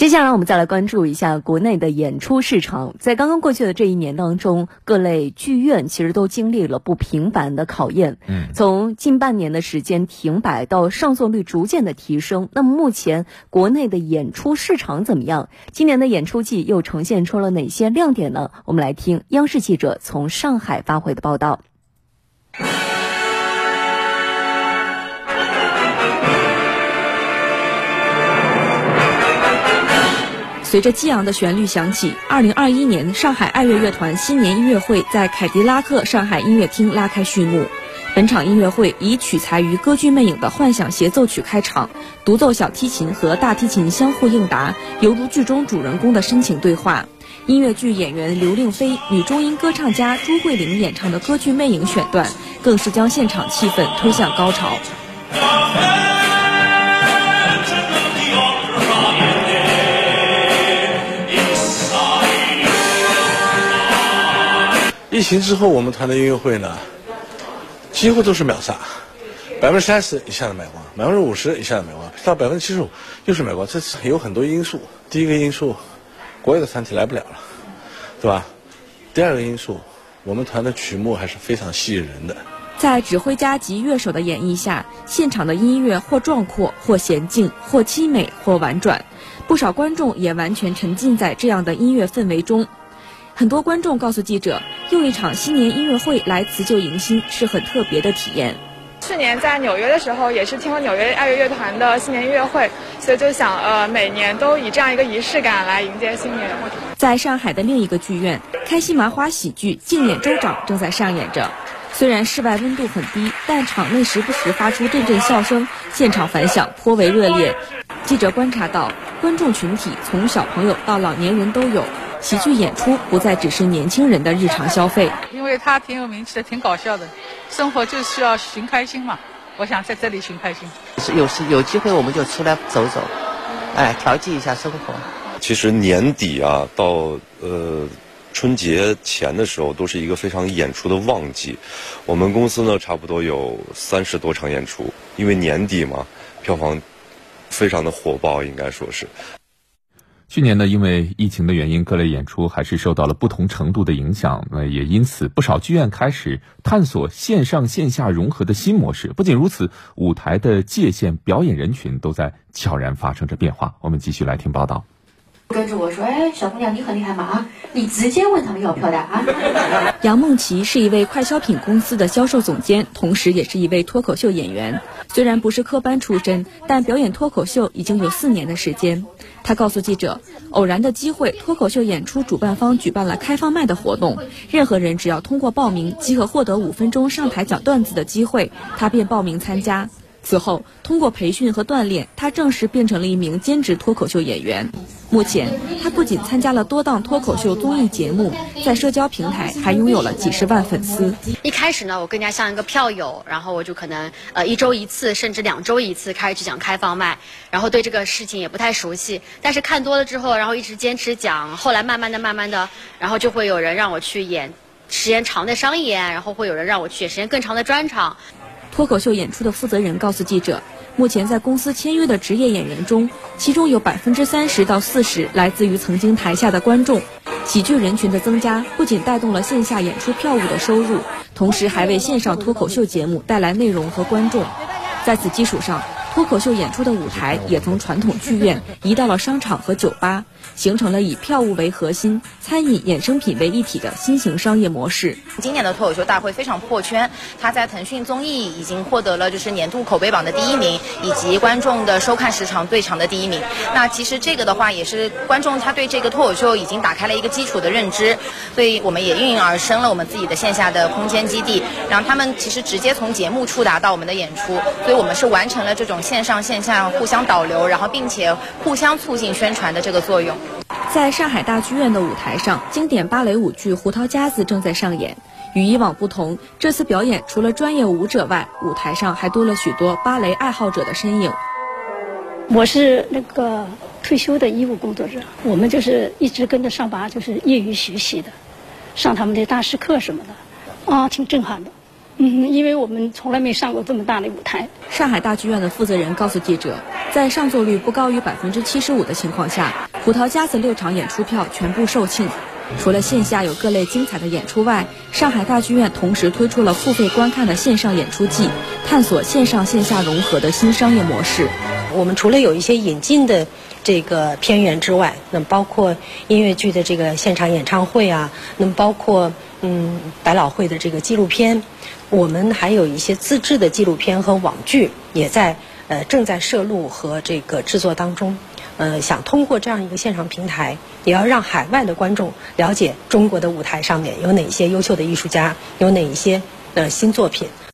接下来我们再来关注一下国内的演出市场。在刚刚过去的这一年当中，各类剧院其实都经历了不平凡的考验。嗯，从近半年的时间停摆到上座率逐渐的提升，那么目前国内的演出市场怎么样？今年的演出季又呈现出了哪些亮点呢？我们来听央视记者从上海发回的报道。随着激昂的旋律响起，二零二一年上海爱乐乐团新年音乐会在凯迪拉克上海音乐厅拉开序幕。本场音乐会以取材于歌剧魅影的幻想协奏曲开场，独奏小提琴和大提琴相互应答，犹如剧中主人公的深情对话。音乐剧演员刘令飞、女中音歌唱家朱慧玲演唱的歌剧魅影选段，更是将现场气氛推向高潮。疫情之后，我们团的音乐会呢，几乎都是秒杀，百分之三十以下的买光，百分之五十以下的买光，到百分之七十五又是买光。这是有很多因素。第一个因素，国外的团体来不了了，对吧？第二个因素，我们团的曲目还是非常吸引人的。在指挥家及乐手的演绎下，现场的音乐或壮阔，或娴静，或凄美，或婉转，不少观众也完全沉浸在这样的音乐氛围中。很多观众告诉记者，又一场新年音乐会来辞旧迎新是很特别的体验。去年在纽约的时候，也是听了纽约爱乐乐团的新年音乐会，所以就想，呃，每年都以这样一个仪式感来迎接新年。在上海的另一个剧院，开心麻花喜剧《竞演州长》正在上演着。虽然室外温度很低，但场内时不时发出阵阵笑声，现场反响颇为热烈。记者观察到，观众群体从小朋友到老年人都有。喜剧演出不再只是年轻人的日常消费，因为他挺有名气的，挺搞笑的，生活就需要寻开心嘛。我想在这里寻开心。有时有机会我们就出来走走，哎，调剂一下生活。其实年底啊，到呃春节前的时候，都是一个非常演出的旺季。我们公司呢，差不多有三十多场演出，因为年底嘛，票房非常的火爆，应该说是。去年呢，因为疫情的原因，各类演出还是受到了不同程度的影响。那也因此，不少剧院开始探索线上线下融合的新模式。不仅如此，舞台的界限、表演人群都在悄然发生着变化。我们继续来听报道。跟着我说：“哎，小姑娘，你很厉害嘛啊！你直接问他们要票的啊。”杨梦琪是一位快消品公司的销售总监，同时也是一位脱口秀演员。虽然不是科班出身，但表演脱口秀已经有四年的时间。他告诉记者：“偶然的机会，脱口秀演出主办方举办了开放麦的活动，任何人只要通过报名即可获得五分钟上台讲段子的机会，他便报名参加。此后，通过培训和锻炼，他正式变成了一名兼职脱口秀演员。”目前，他不仅参加了多档脱口秀综艺节目，在社交平台还拥有了几十万粉丝。一开始呢，我更加像一个票友，然后我就可能呃一周一次，甚至两周一次开始去讲开放麦，然后对这个事情也不太熟悉。但是看多了之后，然后一直坚持讲，后来慢慢的、慢慢的，然后就会有人让我去演时间长的商演，然后会有人让我去演时间更长的专场。脱口秀演出的负责人告诉记者。目前在公司签约的职业演员中，其中有百分之三十到四十来自于曾经台下的观众。喜剧人群的增加，不仅带动了线下演出票务的收入，同时还为线上脱口秀节目带来内容和观众。在此基础上，脱口秀演出的舞台也从传统剧院移到了商场和酒吧，形成了以票务为核心、餐饮衍生品为一体的新型商业模式。今年的脱口秀大会非常破圈，它在腾讯综艺已经获得了就是年度口碑榜的第一名，以及观众的收看时长最长的第一名。那其实这个的话也是观众他对这个脱口秀已经打开了一个基础的认知，所以我们也应运而生了我们自己的线下的空间基地，让他们其实直接从节目触达到我们的演出，所以我们是完成了这种。线上线下互相导流，然后并且互相促进宣传的这个作用。在上海大剧院的舞台上，经典芭蕾舞剧《胡桃夹子》正在上演。与以往不同，这次表演除了专业舞者外，舞台上还多了许多芭蕾爱好者的身影。我是那个退休的医务工作者，我们就是一直跟着上拔，就是业余学习的，上他们的大师课什么的，啊，挺震撼的。嗯，因为我们从来没上过这么大的舞台。上海大剧院的负责人告诉记者，在上座率不高于百分之七十五的情况下，胡桃夹子六场演出票全部售罄。除了线下有各类精彩的演出外，上海大剧院同时推出了付费观看的线上演出季，探索线上线下融合的新商业模式。我们除了有一些引进的这个片源之外，那么包括音乐剧的这个现场演唱会啊，那么包括嗯百老汇的这个纪录片，我们还有一些自制的纪录片和网剧也在呃正在摄录和这个制作当中。呃，想通过这样一个线上平台，也要让海外的观众了解中国的舞台上面有哪些优秀的艺术家，有哪一些呃新作品。